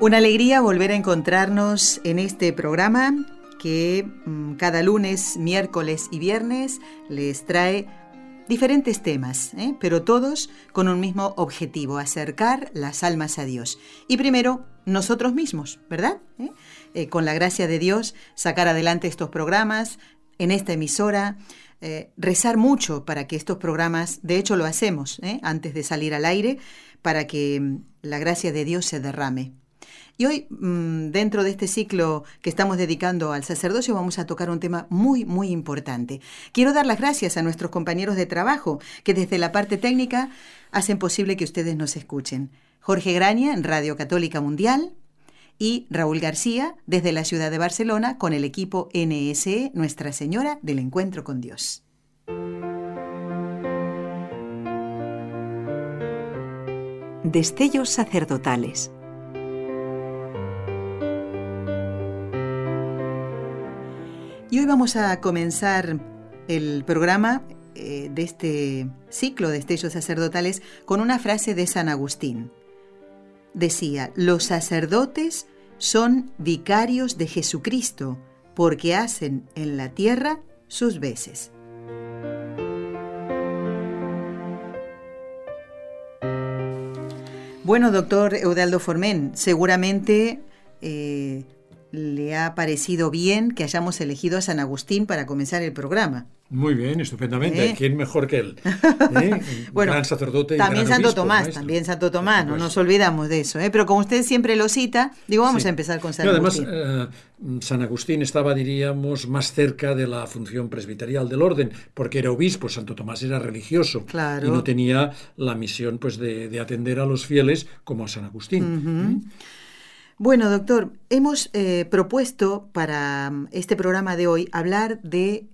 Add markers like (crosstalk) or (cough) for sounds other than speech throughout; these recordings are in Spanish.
Una alegría volver a encontrarnos en este programa que mm, cada lunes, miércoles y viernes les trae diferentes temas, ¿eh? pero todos con un mismo objetivo, acercar las almas a Dios. Y primero, nosotros mismos, ¿verdad? ¿Eh? Eh, con la gracia de Dios, sacar adelante estos programas en esta emisora, rezar mucho para que estos programas, de hecho lo hacemos antes de salir al aire, para que mm, la gracia de Dios se derrame y hoy, mm, dentro de este ciclo que estamos dedicando al sacerdocio, vamos a tocar un tema muy, muy importante. Quiero dar las gracias a nuestros compañeros de trabajo que desde la parte técnica hacen posible que ustedes nos escuchen. Jorge Graña en Radio Católica Mundial y Raúl García desde la ciudad de Barcelona con el equipo NSE Nuestra Señora del Encuentro con Dios. Destellos sacerdotales Y hoy vamos a comenzar el programa eh, de este ciclo de estellos sacerdotales con una frase de San Agustín. Decía, los sacerdotes son vicarios de Jesucristo porque hacen en la tierra sus veces. Bueno, doctor Eudaldo Formen, seguramente eh, le ha parecido bien que hayamos elegido a San Agustín para comenzar el programa. Muy bien, estupendamente. ¿Eh? ¿Quién mejor que él? (laughs) ¿Eh? (laughs) bueno, gran sacerdote. Y también gran Santo obispo, Tomás, maestro. también Santo Tomás, no nos olvidamos de eso. ¿eh? Pero como usted siempre lo cita, digo, vamos Sí. a empezar con San Pero además, Agustín. eh, San Agustín estaba, diríamos, más cerca de la función presbiterial del orden, porque era obispo, Santo Tomás era religioso Claro. y no tenía la misión pues, de, de atender a los fieles como a San Agustín. Bueno, doctor, hemos eh, propuesto para mm, este programa de hoy hablar de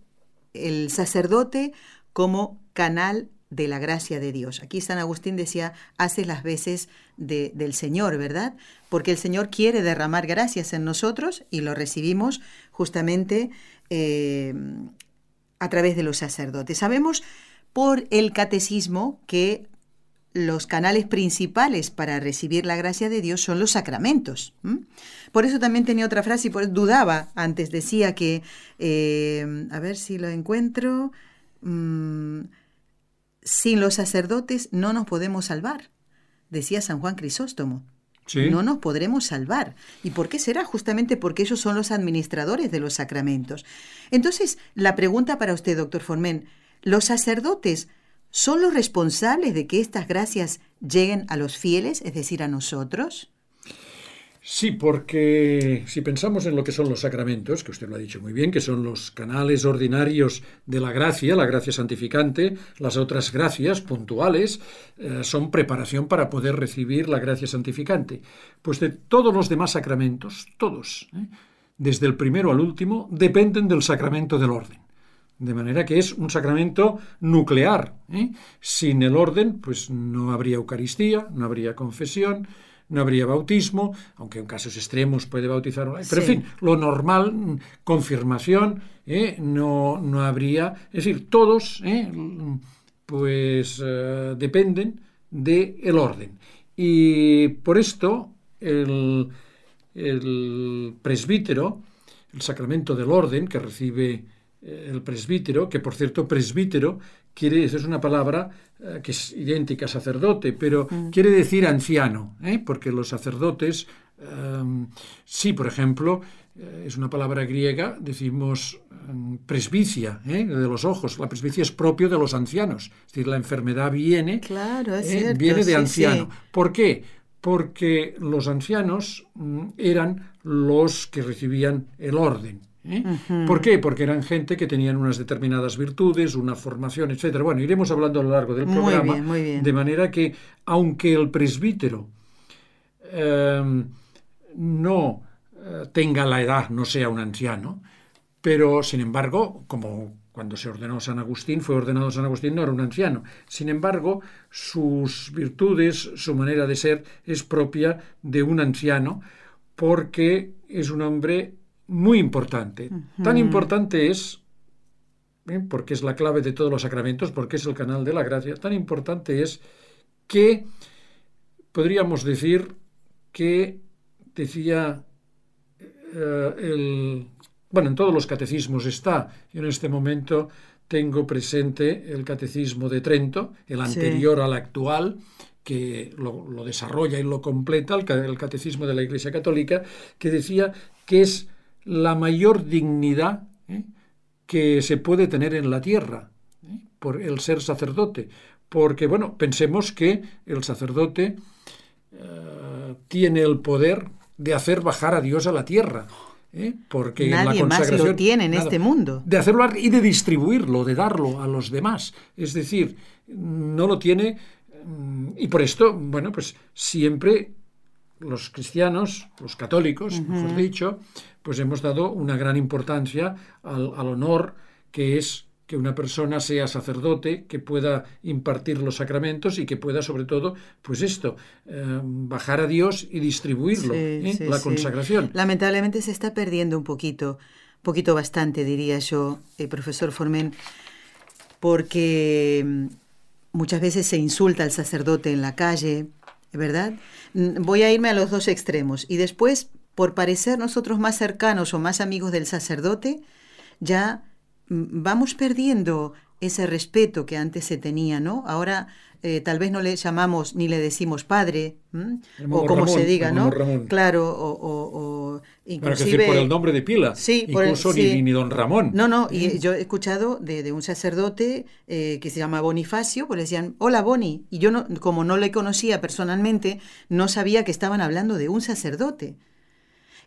el sacerdote como canal de la gracia de Dios. Aquí San Agustín decía, hace las veces de- del Señor, ¿verdad? Porque el Señor quiere derramar gracias en nosotros y lo recibimos justamente eh, a través de los sacerdotes. Sabemos por el catecismo que los canales principales para recibir la gracia de Dios son los sacramentos. Por eso también tenía otra frase y por dudaba antes, decía que, eh, a ver si lo encuentro, mm, sin los sacerdotes no nos podemos salvar, decía San Juan Crisóstomo. Sí. No nos podremos salvar. ¿Y por qué será? Justamente porque ellos son los administradores de los sacramentos. Entonces, la pregunta para usted, doctor Formen, ¿los sacerdotes son los responsables de que estas gracias lleguen a los fieles, es decir, a nosotros? Sí, porque si pensamos en lo que son los sacramentos, que usted lo ha dicho muy bien, que son los canales ordinarios de la gracia, la gracia santificante, las otras gracias puntuales eh, son preparación para poder recibir la gracia santificante. Pues de todos los demás sacramentos, todos, ¿eh? desde el primero al último, dependen del sacramento del orden. De manera que es un sacramento nuclear. ¿eh? Sin el orden, pues no habría Eucaristía, no habría confesión, no habría bautismo, aunque en casos extremos puede bautizar. Pero Sí. en fin, lo normal, confirmación, ¿eh? no, no habría. Es decir, todos, ¿eh? Pues dependen del orden. Y por esto, el, el presbítero, el sacramento del orden que recibe el presbítero, que por cierto presbítero quiere es una palabra eh, que es idéntica a sacerdote, pero quiere decir anciano, ¿eh? porque los sacerdotes, eh, sí, por ejemplo, eh, es una palabra griega, decimos eh, presbicia, de los ojos. La presbicia es propio de los ancianos, es decir, la enfermedad viene Claro, es cierto, viene de sí, anciano. sí. ¿Por qué? Porque los ancianos mm, eran los que recibían el orden. ¿Eh? ¿Por qué? Porque eran gente que tenían unas determinadas virtudes, una formación, etcétera. Bueno, iremos hablando a lo largo del Muy programa. bien, muy bien. De manera que, aunque el presbítero eh, no eh, tenga la edad, no sea un anciano, pero sin embargo, como cuando se ordenó San Agustín, fue ordenado San Agustín, no era un anciano. Sin embargo, sus virtudes, su manera de ser es propia de un anciano, porque es un hombre muy importante. Tan importante es, ¿eh? porque es la clave de todos los sacramentos, porque es el canal de la gracia, tan importante es que podríamos decir que decía eh, el... Bueno, en todos los catecismos está. Yo en este momento tengo presente el catecismo de Trento, el anterior al actual, que lo, desarrolla y lo completa, el, catecismo de la Iglesia Católica, que decía que es la mayor dignidad ¿eh? que se puede tener en la tierra ¿eh? por el ser sacerdote. Porque, bueno, pensemos que el sacerdote tiene el poder de hacer bajar a Dios a la tierra. ¿eh? Porque Nadie la más lo tiene en este mundo. De hacerlo y de distribuirlo, de darlo a los demás. Es decir, no lo tiene. Mm, y por esto, bueno, pues siempre los cristianos, los católicos, mejor dicho, pues hemos dado una gran importancia al, al honor que es que una persona sea sacerdote, que pueda impartir los sacramentos y que pueda, sobre todo, pues esto, eh, bajar a Dios y distribuirlo, ¿eh? la consagración. Lamentablemente se está perdiendo un poquito, poquito bastante, diría yo, eh, profesor Formen, porque mm, muchas veces se insulta al sacerdote en la calle, ¿verdad? Mm, voy a irme a los dos extremos y después, por parecer nosotros más cercanos o más amigos del sacerdote, ya vamos perdiendo ese respeto que antes se tenía, ¿no? Ahora eh, tal vez no le llamamos ni le decimos padre, o como se diga, ¿no? Claro, o, o, inclusive... por el nombre de pila, sí, incluso ni, ni, don Ramón. No, no, y yo he escuchado de, un sacerdote eh, que se llama Bonifacio, pues le decían, hola Boni, y yo no, como no le conocía personalmente, no sabía que estaban hablando de un sacerdote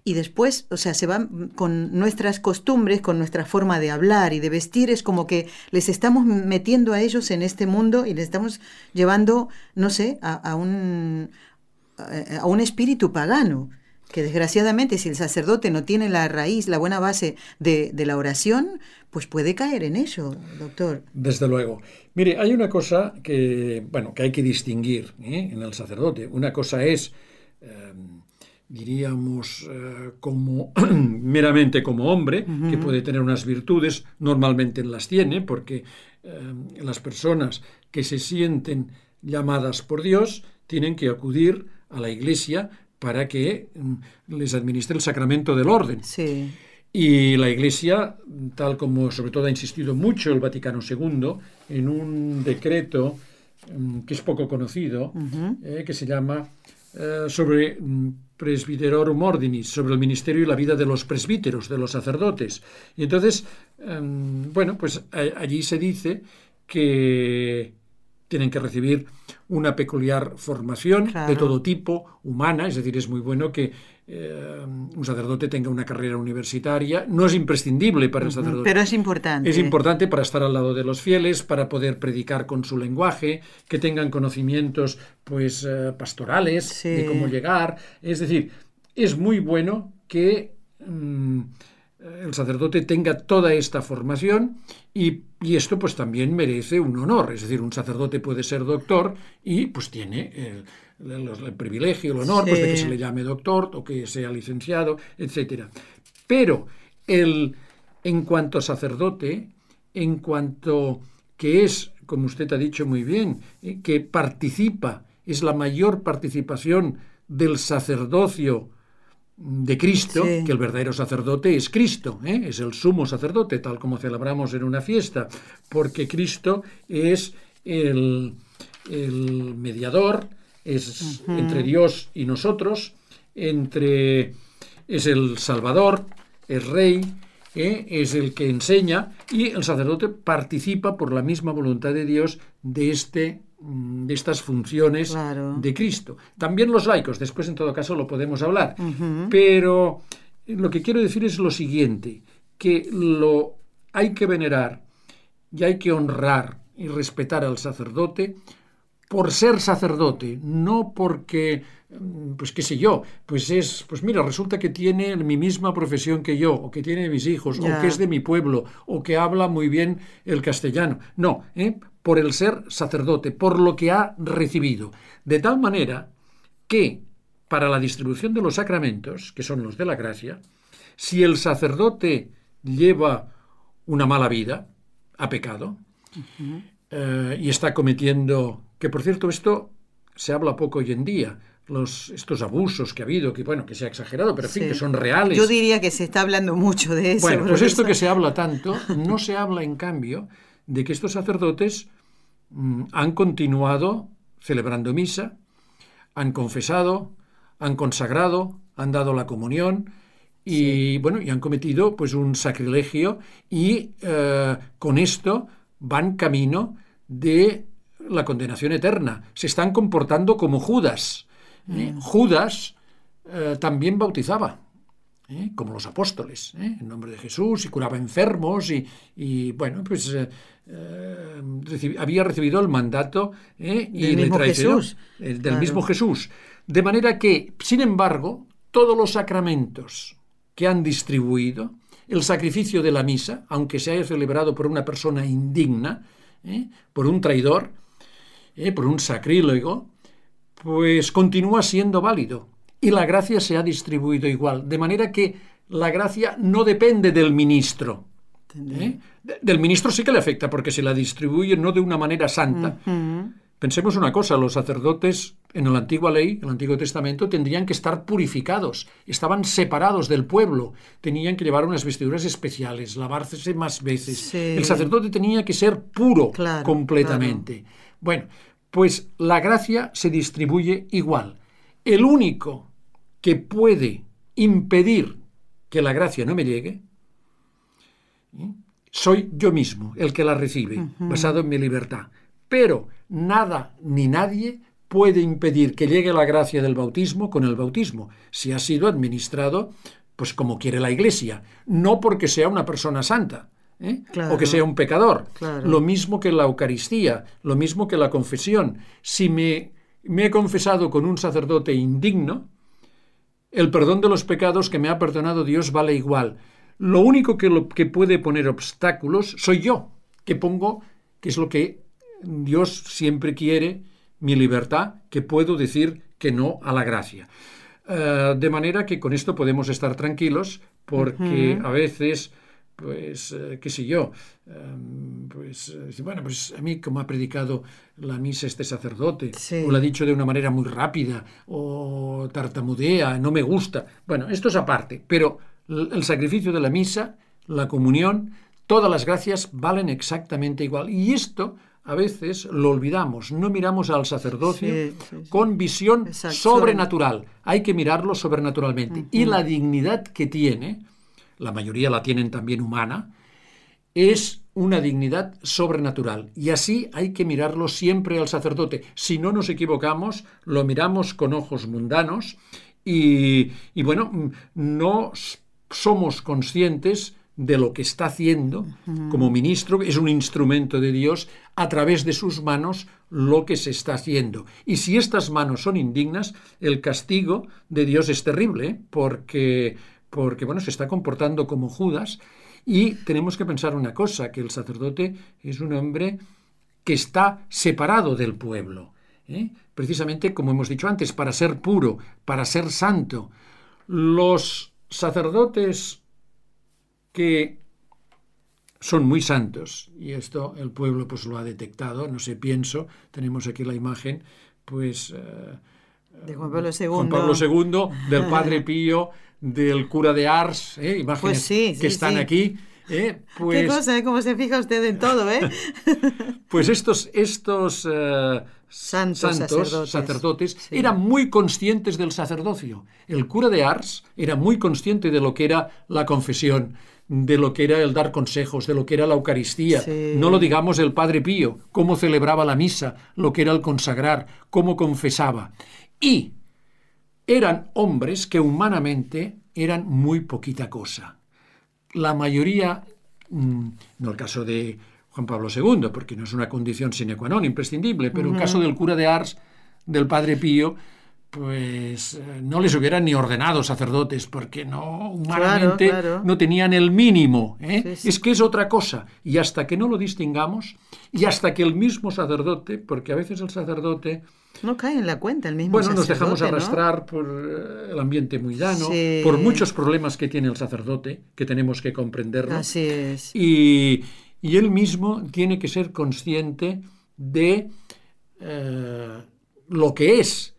y después, o sea, se van con nuestras costumbres, con nuestra forma de hablar y de vestir, es como que les estamos metiendo a ellos en este mundo y les estamos llevando, no sé, a, un, a un espíritu pagano que desgraciadamente si el sacerdote no tiene la raíz, la buena base de, la oración, pues puede caer en ello, doctor. Desde luego. Mire, hay una cosa que, bueno, que hay que distinguir ¿eh? en el sacerdote. Una cosa es diríamos, eh, como (clears throat) meramente como hombre, que puede tener unas virtudes, normalmente las tiene, porque eh, las personas que se sienten llamadas por Dios tienen que acudir a la iglesia para que mm, les administre el sacramento del orden. Y la Iglesia, tal como sobre todo ha insistido mucho el Vaticano II, en un decreto mm, que es poco conocido, eh, que se llama sobre mm, Presbiterorum Ordinis, sobre el ministerio y la vida de los presbíteros, de los sacerdotes. Y entonces, em, bueno, pues allí se dice que tienen que recibir una peculiar formación de todo tipo, humana, es decir, es muy bueno que eh, un sacerdote tenga una carrera universitaria. No es imprescindible para el sacerdote. Pero es importante. Es importante para estar al lado de los fieles, para poder predicar con su lenguaje, que tengan conocimientos pues eh, pastorales de cómo llegar. Es decir, es muy bueno que mm, el sacerdote tenga toda esta formación y, esto pues también merece un honor. Es decir, un sacerdote puede ser doctor y pues tiene... el el, privilegio, el honor pues, de que se le llame doctor o que sea licenciado, etc. Pero el, en cuanto sacerdote, en cuanto que es, como usted ha dicho muy bien, eh, que participa, es la mayor participación del sacerdocio de Cristo, que el verdadero sacerdote es Cristo, ¿eh? es el sumo sacerdote, tal como celebramos en una fiesta, porque Cristo es el, el mediador, es entre Dios y nosotros, entre es el Salvador, es Rey, ¿eh? es el que enseña y el sacerdote participa por la misma voluntad de Dios de este mm, de estas funciones de Cristo. También los laicos, después en todo caso lo podemos hablar, pero lo que quiero decir es lo siguiente, que lo hay que venerar y hay que honrar y respetar al sacerdote por ser sacerdote, no porque, mm, pues qué sé yo, pues es, pues mira, resulta que tiene mi misma profesión que yo, o que tiene mis hijos, o que es de mi pueblo, o que habla muy bien el castellano. No, ¿eh? por el ser sacerdote, por lo que ha recibido. De tal manera que para la distribución de los sacramentos, que son los de la gracia, si el sacerdote lleva una mala vida, ha pecado, eh, y está cometiendo que por cierto, esto se habla poco hoy en día. Los, estos abusos que ha habido, que bueno, que se ha exagerado, pero en fin, que son reales. Yo diría que se está hablando mucho de eso. Bueno, pues esto que se habla tanto, no se habla en cambio de que estos sacerdotes mm, han continuado celebrando misa, han confesado, han consagrado, han dado la comunión y bueno, y han cometido pues un sacrilegio y eh, con esto van camino de la condenación eterna. Se están comportando como Judas. ¿eh? Mm. Judas eh, también bautizaba, ¿eh? como los apóstoles, en nombre de Jesús, y curaba enfermos, y, bueno, pues había recibido el mandato y del mismo Jesús. del mismo Jesús. De manera que, sin embargo, todos los sacramentos que han distribuido, el sacrificio de la misa, aunque se haya celebrado por una persona indigna, por un traidor, ¿eh? por un sacrílego, pues continúa siendo válido. Y la gracia se ha distribuido igual. De manera que la gracia no depende del ministro. ¿eh? Del ministro sí que le afecta, porque se la distribuye no de una manera santa. Pensemos una cosa, los sacerdotes en la antigua ley, en el Antiguo Testamento, tendrían que estar purificados, estaban separados del pueblo, tenían que llevar unas vestiduras especiales, lavarse más veces. El sacerdote tenía que ser puro completamente. Bueno, pues la gracia se distribuye igual. El único que puede impedir que la gracia no me llegue, soy yo mismo, el que la recibe, basado en mi libertad. Pero nada ni nadie puede impedir que llegue la gracia del bautismo con el bautismo, si ha sido administrado pues como quiere la Iglesia, no porque sea una persona santa. ¿Eh? o que sea un pecador. Lo mismo que la Eucaristía, lo mismo que la confesión. Si me, me he confesado con un sacerdote indigno, el perdón de los pecados que me ha perdonado Dios vale igual. Lo único que, lo, que puede poner obstáculos soy yo, que pongo, que es lo que Dios siempre quiere, mi libertad, que puedo decir que no a la gracia. Eh, de manera que con esto podemos estar tranquilos, porque a veces pues, eh, qué sé yo, em, pues, eh, bueno, pues a mí como ha predicado la misa este sacerdote, o lo ha dicho de una manera muy rápida, o tartamudea, no me gusta. Bueno, esto es aparte, pero el sacrificio de la misa, la comunión, todas las gracias valen exactamente igual. Y esto a veces lo olvidamos, no miramos al sacerdocio con visión sobrenatural, hay que mirarlo sobrenaturalmente. Y la dignidad que tiene, la mayoría la tienen también humana, es una dignidad sobrenatural. Y así hay que mirarlo siempre al sacerdote. Si no nos equivocamos, lo miramos con ojos mundanos y, bueno, no somos conscientes de lo que está haciendo como ministro, es un instrumento de Dios, a través de sus manos lo que se está haciendo. Y si estas manos son indignas, el castigo de Dios es terrible, ¿eh? porque porque bueno, se está comportando como Judas y tenemos que pensar una cosa, que el sacerdote es un hombre que está separado del pueblo. ¿eh? Precisamente, como hemos dicho antes, para ser puro, para ser santo. Los sacerdotes que son muy santos, y esto el pueblo pues lo ha detectado, no sé, pienso, tenemos aquí la imagen, pues... Eh, de Juan Pablo II. Juan Pablo II, del Padre (laughs) Pío, del cura de Ars, ¿eh? imágenes pues que están aquí. ¿eh? Pues, Qué cosa, ¿eh? cómo se fija usted en todo, ¿eh? (laughs) pues estos, estos eh, santos, sacerdotes, eran muy conscientes del sacerdocio. El cura de Ars era muy consciente de lo que era la confesión, de lo que era el dar consejos, de lo que era la Eucaristía. No lo digamos el Padre Pío, cómo celebraba la misa, lo que era el consagrar, cómo confesaba. Y eran hombres que humanamente eran muy poquita cosa. La mayoría, mm, no el caso de Juan Pablo II, porque no es una condición sine qua non imprescindible, pero el caso del cura de Ars, del padre Pío, pues eh, no les hubieran ni ordenado sacerdotes porque no humanamente Claro, claro. no tenían el mínimo ¿eh? Sí, sí. es que es otra cosa y hasta que no lo distingamos y hasta que el mismo sacerdote porque a veces el sacerdote No cae en la cuenta el mismo bueno nos dejamos arrastrar por eh, el ambiente muy llano Sí. por muchos problemas que tiene el sacerdote que tenemos que comprenderlo Así es. y, y él mismo tiene que ser consciente de eh, lo que es,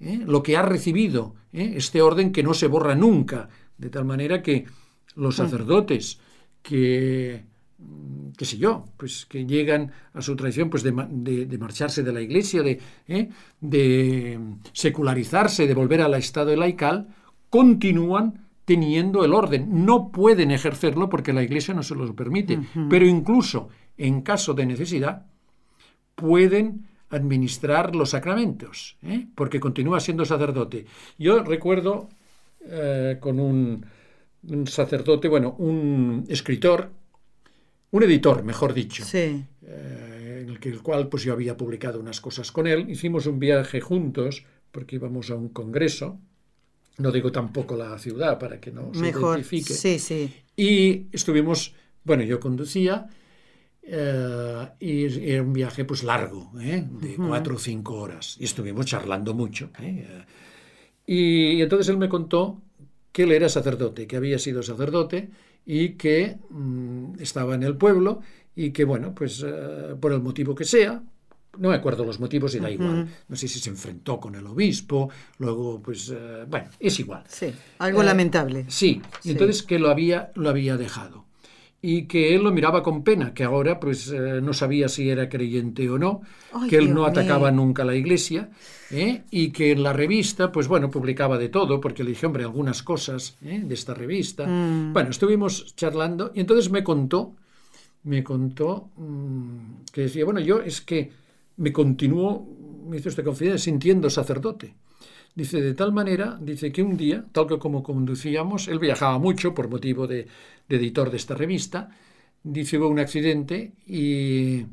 ¿eh? lo que ha recibido, ¿eh? este orden que no se borra nunca, de tal manera que los sacerdotes que, mm, qué sé yo, pues que llegan a su tradición pues de, ma- de- de marcharse de la iglesia, de, ¿eh? de secularizarse, de volver al estado laical, continúan teniendo el orden. No pueden ejercerlo porque la iglesia no se los permite, pero incluso en caso de necesidad pueden administrar los sacramentos, ¿eh? porque continúa siendo sacerdote. Yo recuerdo eh, con un, un sacerdote, bueno, un escritor, un editor, mejor dicho, Sí. eh, en el, que, el cual pues yo había publicado unas cosas con él. Hicimos un viaje juntos porque íbamos a un congreso. No digo tampoco la ciudad para que no se Mejor. identifique. Sí, sí. Y estuvimos, bueno, yo conducía eh, y era un viaje pues largo, ¿eh? de cuatro o cinco horas. Y estuvimos charlando mucho. ¿eh? Y entonces él me contó que él era sacerdote, que había sido sacerdote y que mm, estaba en el pueblo y que, bueno, pues eh, por el motivo que sea, no me acuerdo los motivos y da igual. No sé si se enfrentó con el obispo, luego, pues, eh, bueno, es igual. Sí. Algo Eh, lamentable. Sí, y Sí. entonces que lo había, lo había dejado. Y que él lo miraba con pena, que ahora pues eh, no sabía si era creyente o no, Ay, que él Dios no atacaba mío. nunca a la iglesia, ¿eh? y que en la revista, pues bueno, publicaba de todo, porque le dije, hombre, algunas cosas ¿eh? de esta revista. Mm. Bueno, estuvimos charlando y entonces me contó, me contó mm, que decía, bueno, yo es que me continúo, me hizo esta confidencia, sintiendo sacerdote. Dice, de tal manera, dice que un día, tal que como conducíamos, él viajaba mucho por motivo de, de editor de esta revista, dice, hubo un accidente y,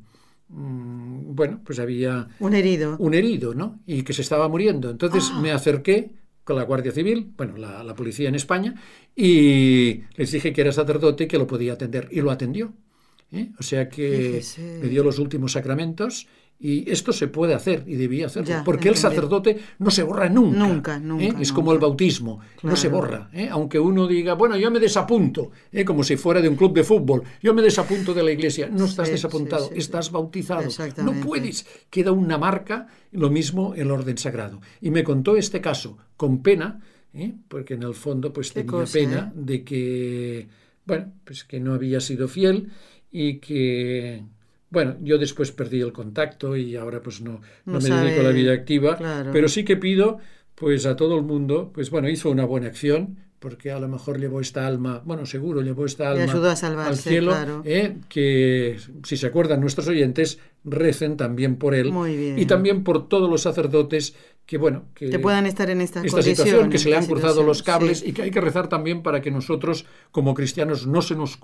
mm, bueno, pues había Un herido. un herido, ¿no? Y que se estaba muriendo. Entonces me acerqué con la Guardia Civil, bueno, la, la policía en España, y les dije que era sacerdote y que lo podía atender. Y lo atendió. ¿eh? O sea que Fíjese. me dio los últimos sacramentos. Y esto se puede hacer y debía hacerlo, Ya, porque el sacerdote no se borra nunca. Nunca, ¿eh? nunca, Es como el bautismo, no se borra. ¿eh? Aunque uno diga, bueno, yo me desapunto, ¿eh? como si fuera de un club de fútbol, yo me desapunto de la iglesia. No estás Sí, desapuntado, sí, sí, estás bautizado. No puedes queda una marca, lo mismo el orden sagrado. Y me contó este caso con pena, porque en el fondo pues Qué tenía cosa, pena de que, bueno, pues que no había sido fiel y que, bueno, yo después perdí el contacto y ahora pues no, no, No me dedico a la vida activa, claro. pero sí que pido pues a todo el mundo, pues bueno, hizo una buena acción, porque a lo mejor llevó esta alma, bueno, seguro llevó esta Le alma ayudó a al salvarse, cielo, claro. ¿eh? que si se acuerdan nuestros oyentes, recen también por él Muy bien. y también por todos los sacerdotes que, bueno, que Que puedan estar en esta condiciones. situación, que se le han esta cruzado los cables sí. y que hay que rezar también para que nosotros, como cristianos, no se nos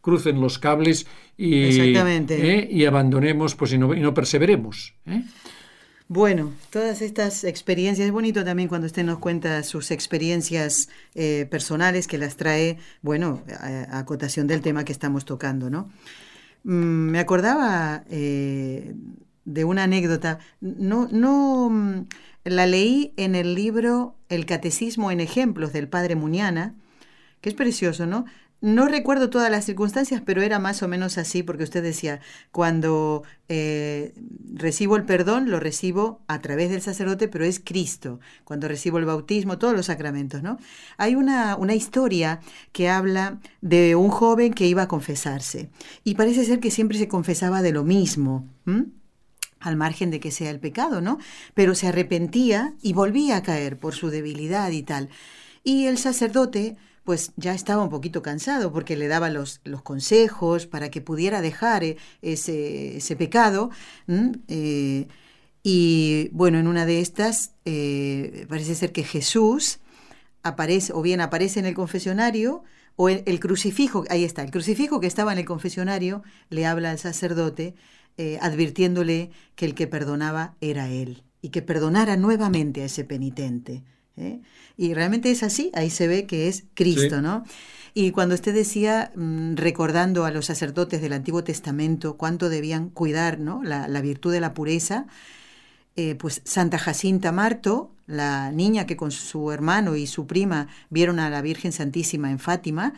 crucen los cables y, Exactamente. ¿eh? y abandonemos pues, y, no, y no perseveremos. ¿eh? Bueno, todas estas experiencias, es bonito también cuando usted nos cuenta sus experiencias eh, personales que las trae, bueno, a, a acotación del tema que estamos tocando, ¿no? Mm, me acordaba de una anécdota, no, no mm, la leí en el libro El Catecismo en Ejemplos del Padre Muñana, que es precioso, ¿no? No recuerdo todas las circunstancias, pero era más o menos así, porque usted decía, cuando eh, recibo el perdón, lo recibo a través del sacerdote, pero es Cristo. Cuando recibo el bautismo, todos los sacramentos, ¿no? Hay una, una historia que habla de un joven que iba a confesarse, y parece ser que siempre se confesaba de lo mismo. Al margen de que sea el pecado, ¿no? Pero se arrepentía y volvía a caer por su debilidad y tal. Y el sacerdote, pues ya estaba un poquito cansado porque le daba los, los consejos para que pudiera dejar eh, ese, ese pecado. Eh, y bueno, en una de estas eh, parece ser que Jesús aparece, o bien aparece en el confesionario, O el, crucifijo, ahí está, el crucifijo que estaba en el confesionario le habla al sacerdote eh, advirtiéndole que el que perdonaba era él y que perdonara nuevamente a ese penitente. ¿eh? Y realmente es así, ahí se ve que es Cristo, ¿no? Y cuando usted decía, mm, recordando a los sacerdotes del Antiguo Testamento cuánto debían cuidar ¿no? la, virtud de la pureza, eh, pues Santa Jacinta Marto, la niña que con su hermano y su prima vieron a la Virgen Santísima en Fátima,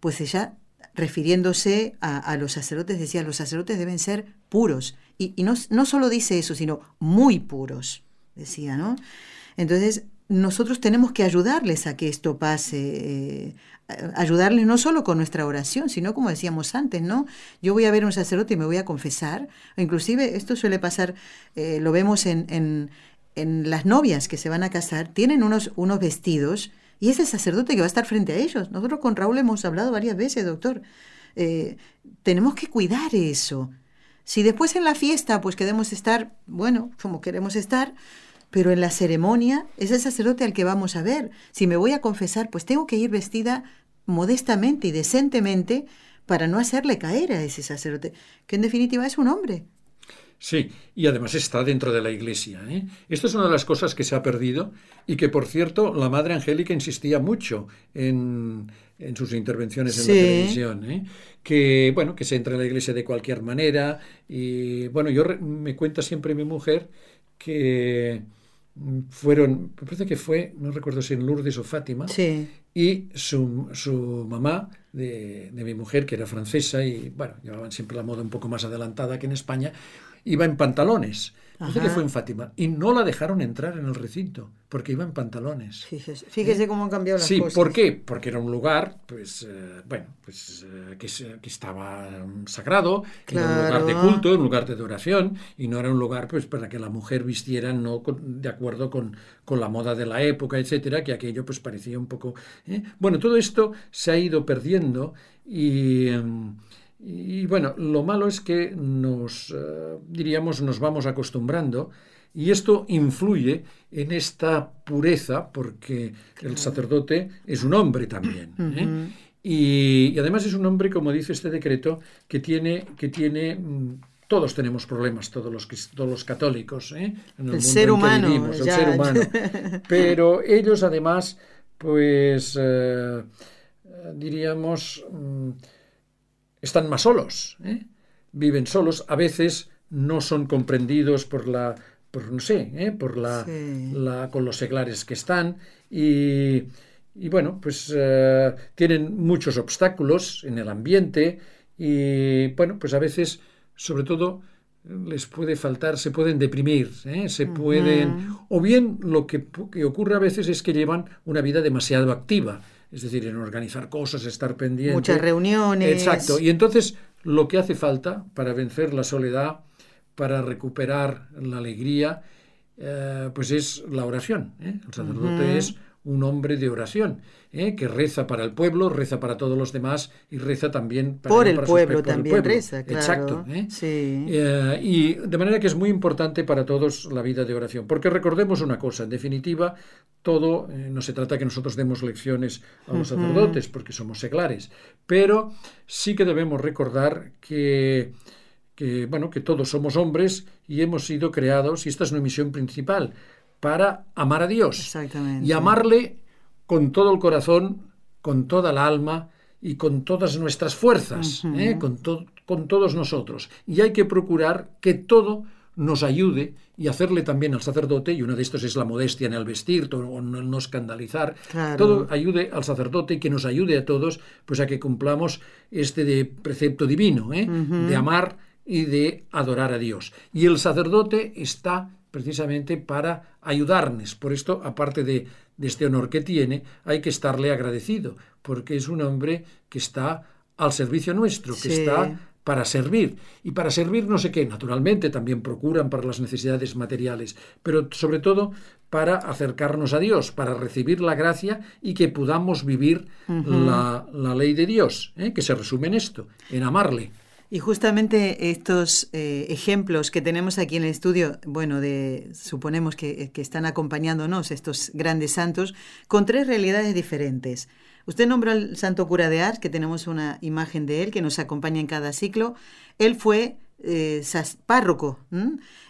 pues ella, refiriéndose a, los sacerdotes, decía, los sacerdotes deben ser puros. Y, no, no solo dice eso, sino muy puros, decía, ¿no? Entonces, nosotros tenemos que ayudarles a que esto pase, eh, ayudarles no solo con nuestra oración, sino como decíamos antes, ¿no? Yo voy a ver a un sacerdote y me voy a confesar, o inclusive esto suele pasar, eh, lo vemos en, en, en, las novias que se van a casar, tienen unos, unos vestidos y es el sacerdote que va a estar frente a ellos. Nosotros con Raúl hemos hablado varias veces, doctor. Eh, tenemos que cuidar eso. Si después en la fiesta pues queremos estar, bueno, como queremos estar, pero en la ceremonia es el sacerdote al que vamos a ver. Si me voy a confesar, pues tengo que ir vestida modestamente y decentemente para no hacerle caer a ese sacerdote, que en definitiva es un hombre. Sí, y además está dentro de la iglesia. ¿eh? Esto es una de las cosas que se ha perdido y que, por cierto, la Madre Angélica insistía mucho en, en sus intervenciones en la televisión. ¿eh? Que, bueno, que se entra en la iglesia de cualquier manera. Y, bueno, yo me cuenta siempre mi mujer que fueron, me parece que fue, no recuerdo si en Lourdes o Fátima, y su, su mamá de, de, mi mujer, que era francesa, y bueno, llevaban siempre la moda un poco más adelantada que en España, iba en pantalones. Que fue en Fátima. Y no la dejaron entrar en el recinto, porque iba en pantalones. Fíjese, cómo han cambiado las sí, cosas. Sí, ¿por qué? Porque era un lugar, pues, eh, bueno, pues, eh, que, que, estaba sagrado, era un lugar de culto, un lugar de adoración, y no era un lugar, pues, para que la mujer vistiera no de acuerdo con, con, la moda de la época, etcétera, que aquello, pues, parecía un poco... ¿eh? Bueno, todo esto se ha ido perdiendo y... Y bueno, lo malo es que nos, eh, diríamos, nos vamos acostumbrando y esto influye en esta pureza porque el sacerdote es un hombre también. ¿eh? y, además es un hombre, como dice este decreto, que tiene, que tiene mm, todos tenemos problemas, todos los, todos los católicos, ¿eh? en el, ser humano, el ser humano. Pero ellos además, pues, diríamos, mm, están más solos, ¿eh? viven solos, a veces no son comprendidos por la, por no sé, ¿eh? por la, la, con los seglares que están y, y bueno, pues eh, tienen muchos obstáculos en el ambiente y bueno, pues a veces, sobre todo, les puede faltar, se pueden deprimir, se pueden, o bien lo que, que ocurre a veces es que llevan una vida demasiado activa es decir, en organizar cosas, estar pendiente. Muchas reuniones. Exacto. Y entonces lo que hace falta para vencer la soledad, para recuperar la alegría, eh, pues es la oración. ¿eh? El sacerdote es un hombre de oración, ¿eh? que reza para el pueblo, reza para todos los demás y reza también para, por el pueblo. también reza, claro. Exacto. ¿eh? Sí. Eh, y de manera que es muy importante para todos la vida de oración. Porque recordemos una cosa, en definitiva, todo, no se trata que nosotros demos lecciones a los sacerdotes, porque somos seglares, pero sí que debemos recordar que que bueno que todos somos hombres y hemos sido creados y esta es una misión principal para amar a Dios. Y amarle con todo el corazón, con toda el alma y con todas nuestras fuerzas, ¿eh? con, con todos nosotros. Y hay que procurar que todo nos ayude y hacerle también al sacerdote, y uno de estos es la modestia en el vestir, o no, escandalizar, todo ayude al sacerdote y que nos ayude a todos pues a que cumplamos este de precepto divino, ¿eh? de amar y de adorar a Dios. Y el sacerdote está precisamente para ayudarnos. Por esto, aparte de, este honor que tiene, hay que estarle agradecido, porque es un hombre que está al servicio nuestro, que está para servir. Y para servir no sé qué, naturalmente también procuran para las necesidades materiales, pero sobre todo para acercarnos a Dios, para recibir la gracia y que podamos vivir la, ley de Dios, ¿eh? que se resume en esto, en amarle. Y justamente estos eh, ejemplos que tenemos aquí en el estudio, bueno, de suponemos que, están acompañándonos estos grandes santos, con tres realidades diferentes. Usted nombró al santo cura de Ars, que tenemos una imagen de él que nos acompaña en cada ciclo. Él fue eh, párroco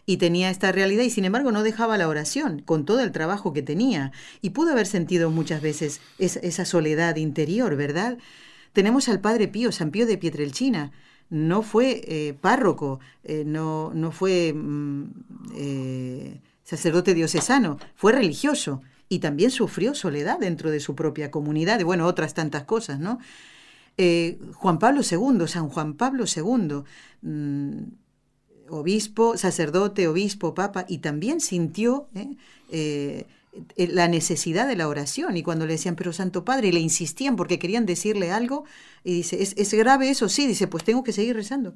y tenía esta realidad y sin embargo no dejaba la oración con todo el trabajo que tenía y pudo haber sentido muchas veces esa soledad interior, ¿verdad? Tenemos al padre Pío, San Pío de Pietrelchina, no fue eh, párroco, eh, no, no, fue mm, sacerdote diocesano, fue religioso y también sufrió soledad dentro de su propia comunidad y bueno, otras tantas cosas, ¿no? Eh, Juan Pablo II, San Juan Pablo II, mm, obispo, sacerdote, obispo, papa, y también sintió ¿eh? Eh, la necesidad de la oración. Y cuando le decían, pero Santo Padre, y le insistían porque querían decirle algo, y dice, ¿es, grave eso? Sí, dice, pues tengo que seguir rezando.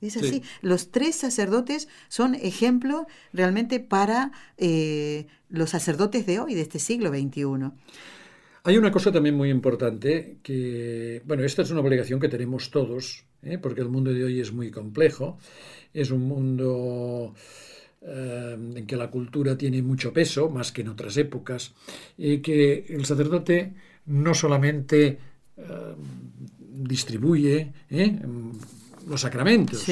Es así. Los tres sacerdotes son ejemplo realmente para los sacerdotes de hoy, de este siglo XXI. Hay una cosa también muy importante que, bueno, esta es una obligación que tenemos todos, ¿eh? porque el mundo de hoy es muy complejo, es un mundo eh, en que la cultura tiene mucho peso, más que en otras épocas, y que el sacerdote no solamente eh, distribuye los sacramentos,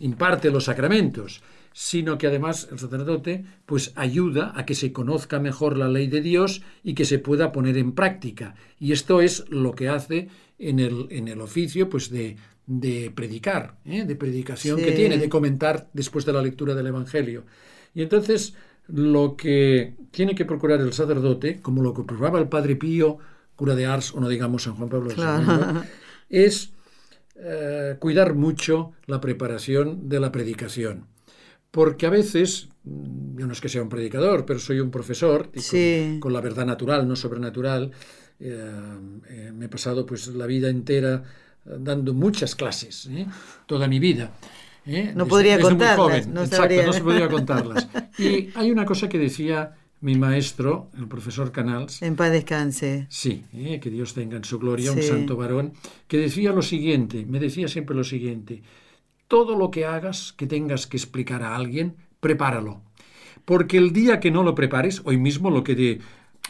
imparte los sacramentos, sino que además el sacerdote pues ayuda a que se conozca mejor la ley de Dios y que se pueda poner en práctica. Y esto es lo que hace en el, en el oficio pues de, de predicar, ¿eh? de predicación que tiene, de comentar después de la lectura del Evangelio. Y entonces lo que tiene que procurar el sacerdote, como lo que procuraba el Padre Pío, cura de Ars, o no digamos San Juan Pablo II, es eh, cuidar mucho la preparación de la predicación. Porque a veces, yo no es que sea un predicador, pero soy un profesor, con, la verdad natural, no sobrenatural, eh, me he pasado pues la vida entera dando muchas clases, toda mi vida. No podría contarlas. No Exacto, no se podría contarlas. (laughs) Y hay una cosa que decía mi maestro, el profesor Canals. En paz descanse. Sí, que Dios tenga en su gloria, un santo varón, que decía lo siguiente, me decía siempre lo siguiente, todo lo que hagas que tengas que explicar a alguien, prepáralo. Porque el día que no lo prepares, hoy mismo lo que de,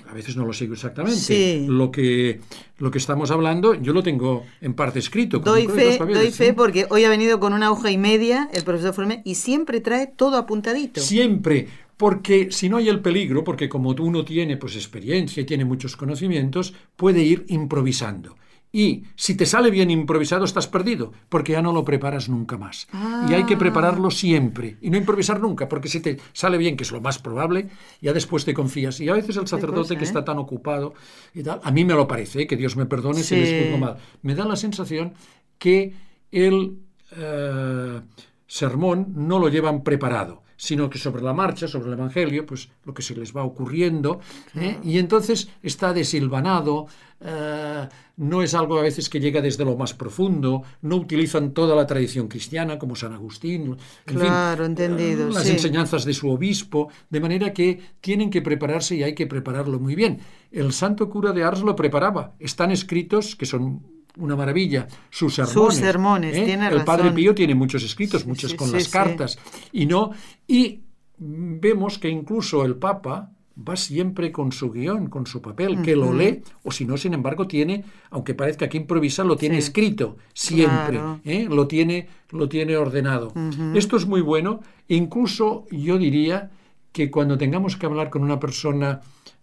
a veces no lo sigo exactamente. Lo, que, lo que estamos hablando, yo lo tengo en parte escrito. Doy fe, doy fe porque hoy ha venido con una hoja y media el profesor Forme y siempre trae todo apuntadito. Siempre, porque si no hay el peligro, porque como uno tiene pues experiencia y tiene muchos conocimientos, puede ir improvisando. Y si te sale bien improvisado, estás perdido, porque ya no lo preparas nunca más. Y hay que ah. prepararlo siempre y no improvisar nunca, porque si te sale bien, que es lo más probable, ya después te confías. Y a veces el sacerdote que está ¿eh? tan ocupado y tal, a mí me lo parece, ¿eh? que Dios me perdone si les juzgo mal, me da la sensación que el eh, sermón no lo llevan preparado sino que sobre la marcha, sobre el Evangelio, pues lo que se les va ocurriendo, ¿eh? y entonces está desilvanado, eh, no es algo a veces que llega desde lo más profundo, no utilizan toda la tradición cristiana como San Agustín, claro, entendido, las enseñanzas de su obispo, de manera que tienen que prepararse y hay que prepararlo muy bien. El santo cura de Ars lo preparaba, están escritos que son una maravilla. Sus sermones. Sus sermones, ¿eh? tiene El Padre Pío tiene muchos escritos, muchos con las cartas. Y no. Y vemos que incluso el Papa va siempre con su guion, con su papel, que lo lee, o si no, sin embargo, tiene, aunque parezca que improvisa, lo tiene escrito, siempre, ¿eh? lo, tiene, lo tiene ordenado. Esto es muy bueno, incluso yo diría que cuando tengamos que hablar con una persona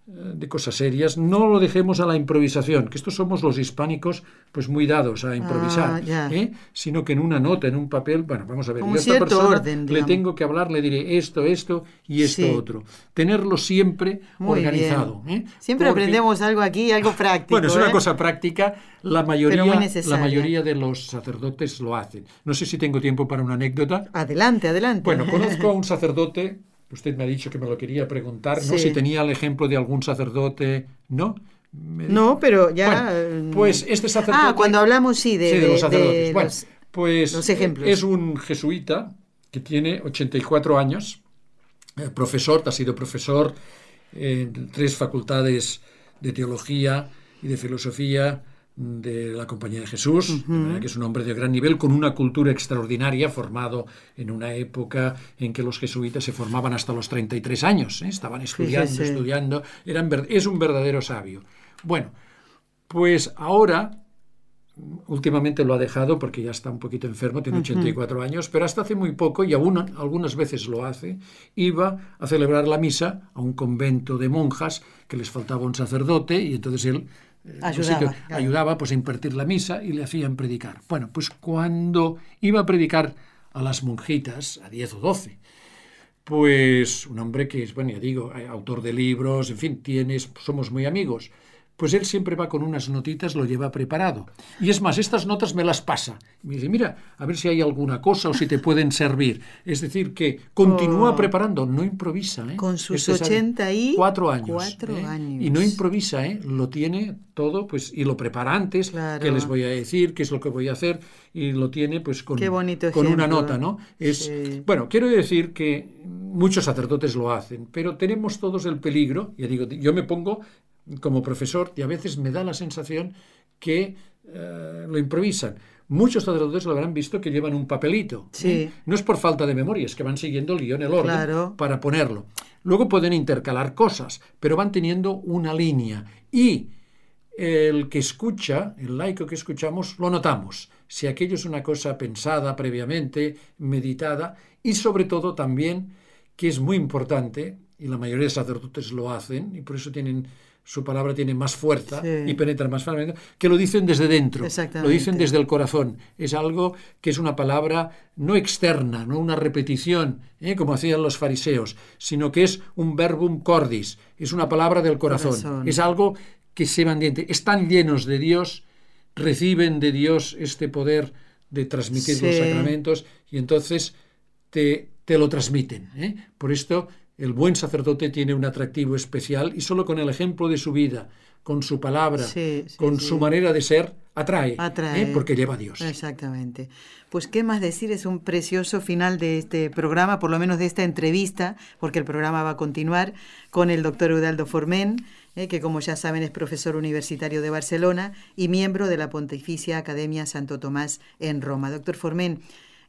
de cosas serias, no lo dejemos a la improvisación, que estos somos los hispánicos pues muy dados a improvisar, ah, ¿eh? sino que en una nota, en un papel, bueno, vamos a ver, yo a esta persona le tengo que hablar, le diré esto, esto y esto otro. Tenerlo siempre organizado. ¿eh? Siempre aprendemos algo aquí, algo práctico. bueno, es una ¿eh? cosa práctica, la mayoría, la mayoría de los sacerdotes lo hacen. No sé si tengo tiempo para una anécdota. Adelante, adelante. Bueno, conozco a un (laughs) sacerdote Usted me ha dicho que me lo quería preguntar, ¿no? Si tenía el ejemplo de algún sacerdote, ¿no? No, pero ya... Mm, pues este sacerdote... Ah, cuando hablamos, sí, de, los sacerdotes. bueno, pues los ejemplos. es un jesuita que tiene 84 años, eh, profesor, ha sido profesor en tres facultades de teología y de filosofía de la Compañía de Jesús, que es un hombre de gran nivel, con una cultura extraordinaria, formado en una época en que los jesuitas se formaban hasta los 33 años, ¿eh? estaban estudiando, estudiando, eran, es un verdadero sabio. Bueno, pues ahora últimamente lo ha dejado porque ya está un poquito enfermo, tiene 84 años, pero hasta hace muy poco, y aún algunas veces lo hace, iba a celebrar la misa a un convento de monjas que les faltaba un sacerdote y entonces él ayudaba, ayudaba pues, a impartir la misa y le hacían predicar. Bueno, pues cuando iba a predicar a las monjitas, a 10 o 12, pues un hombre que es, bueno, ya digo, eh, autor de libros, en fin, tienes, somos muy amigos, pues él siempre va con unas notitas, lo lleva preparado. Y es más, estas notas me las pasa. Me dice, mira, a ver si hay alguna cosa o si te pueden servir. Es decir, que continúa oh. preparando, no improvisa. ¿eh? Con sus ochenta y cuatro años. Cuatro ¿eh? años. Y no improvisa, ¿eh? lo tiene todo, pues, y lo prepara antes, qué les voy a decir, qué es lo que voy a hacer, y lo tiene pues con, con una nota, ¿no? Es, Bueno, quiero decir que muchos sacerdotes lo hacen, pero tenemos todos el peligro, ya digo, yo me pongo como profesor y a veces me da la sensación que eh, lo improvisan. Muchos sacerdotes lo habrán visto que llevan un papelito. ¿eh? No es por falta de memoria, es que van siguiendo el guion, el orden, para ponerlo. Luego pueden intercalar cosas, pero van teniendo una línea. Y el que escucha, el laico que escuchamos, lo notamos. Si aquello es una cosa pensada previamente, meditada, y sobre todo también, que es muy importante, y la mayoría de sacerdotes lo hacen, y por eso tienen su palabra tiene más fuerza y penetra más fácilmente, que lo dicen desde dentro, lo dicen desde el corazón. Es algo que es una palabra no externa, no una repetición, ¿eh? como hacían los fariseos, sino que es un verbum cordis, es una palabra del corazón, es algo que se mantiene. Están llenos de Dios, reciben de Dios este poder de transmitir los sacramentos y entonces te, te lo transmiten. ¿eh? Por esto el buen sacerdote tiene un atractivo especial y solo con el ejemplo de su vida, con su palabra, con su manera de ser, atrae, ¿eh? atrae. porque lleva a Dios. Exactamente. Pues qué más decir, es un precioso final de este programa, por lo menos de esta entrevista, porque el programa va a continuar con el doctor Eudaldo Formen, ¿eh? que como ya saben es profesor universitario de Barcelona y miembro de la Pontificia Academia Santo Tomás en Roma. Doctor Formen,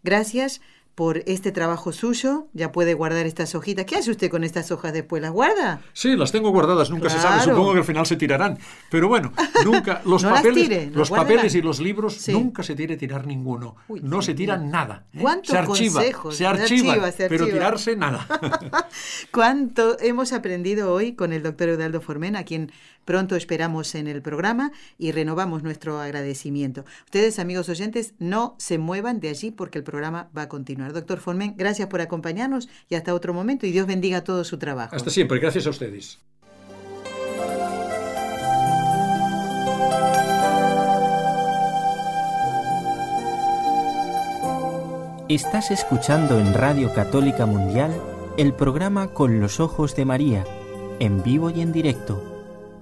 gracias por este trabajo suyo, ya puede guardar estas hojitas. ¿Qué hace usted con estas hojas después? ¿Las guarda? Sí, las tengo guardadas, nunca se sabe, supongo que al final se tirarán. Pero bueno, nunca, (laughs) los papeles, los papeles y los libros, nunca se tiene tirar ninguno. no se tira nada. ¿eh? ¿Cuántos se archiva, Se archiva, pero tirarse nada. (laughs) ¿Cuánto hemos aprendido hoy con el doctor Eudaldo Formen, a quien Pronto esperamos en el programa y renovamos nuestro agradecimiento. Ustedes, amigos oyentes, no se muevan de allí porque el programa va a continuar. Doctor Formen, gracias por acompañarnos y hasta otro momento y Dios bendiga todo su trabajo. Hasta siempre, gracias a ustedes. Estás escuchando en Radio Católica Mundial el programa Con los Ojos de María, en vivo y en directo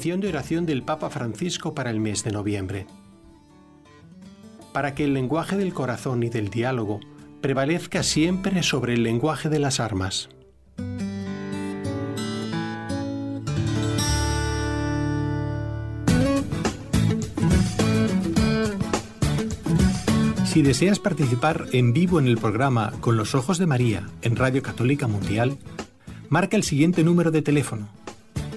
De oración del Papa Francisco para el mes de noviembre. Para que el lenguaje del corazón y del diálogo prevalezca siempre sobre el lenguaje de las armas. Si deseas participar en vivo en el programa Con los Ojos de María en Radio Católica Mundial, marca el siguiente número de teléfono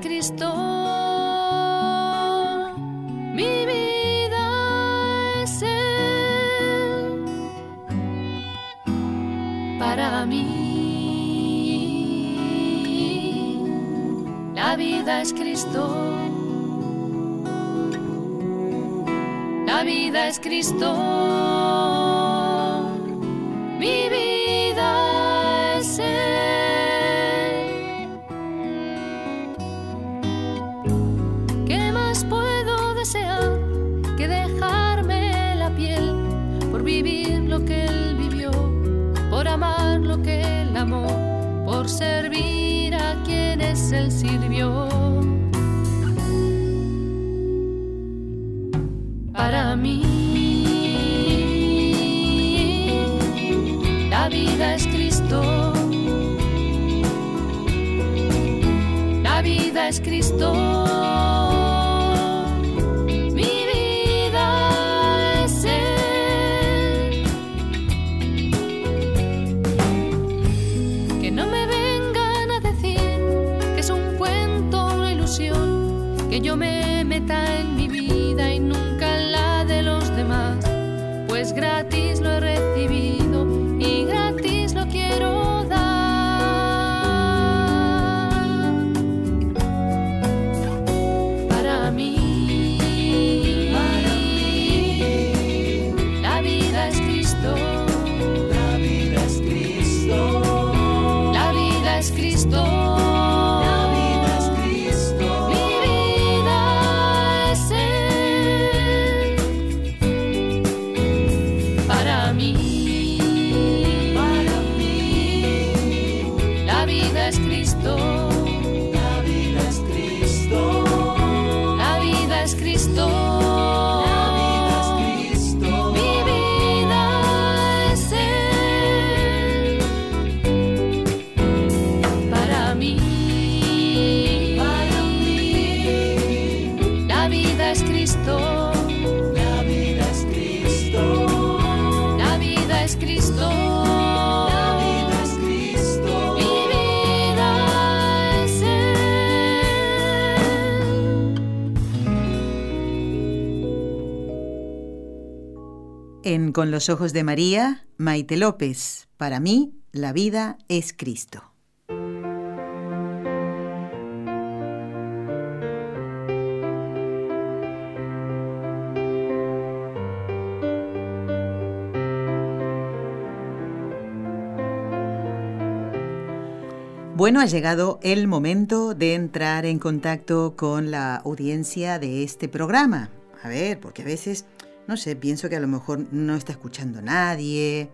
Cristo. Mi vida es Él. Para mí, la vida es Cristo. La vida es Cristo. Me meta en mi vida y nunca la de los demás, pues gratis En Con los ojos de María, Maite López. Para mí, la vida es Cristo. Bueno, ha llegado el momento de entrar en contacto con la audiencia de este programa. A ver, porque a veces, no sé, pienso que a lo mejor no está escuchando nadie,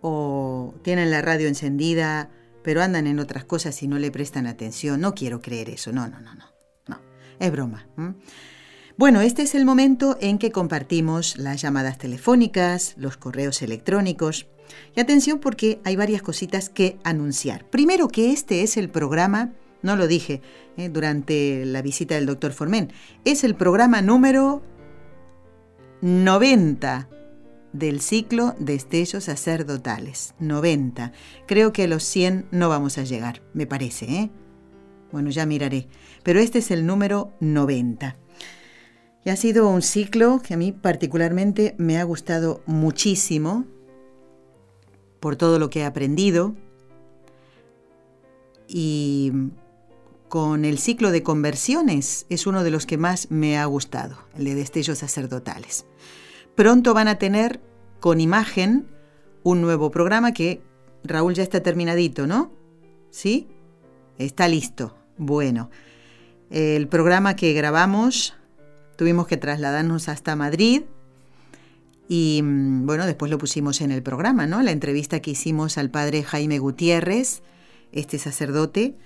o tienen la radio encendida, pero andan en otras cosas y no le prestan atención. No quiero creer eso, no, no, no, no, no, es broma. Bueno, este es el momento en que compartimos las llamadas telefónicas, los correos electrónicos. Y atención porque hay varias cositas que anunciar. Primero que este es el programa, no lo dije eh, durante la visita del doctor Formen, es el programa número 90 del ciclo Destellos Sacerdotales. 90. Creo que a los 100 no vamos a llegar, me parece. ¿eh? Bueno, ya miraré. Pero este es el número 90. Y ha sido un ciclo que a mí particularmente me ha gustado muchísimo por todo lo que he aprendido. Y con el ciclo de conversiones es uno de los que más me ha gustado, el de destellos sacerdotales. Pronto van a tener con imagen un nuevo programa que Raúl ya está terminadito, ¿no? ¿Sí? Está listo. Bueno, el programa que grabamos tuvimos que trasladarnos hasta Madrid y mm, bueno, después lo pusimos en el programa, ¿no? La entrevista que hicimos al padre Jaime Gutiérrez, este sacerdote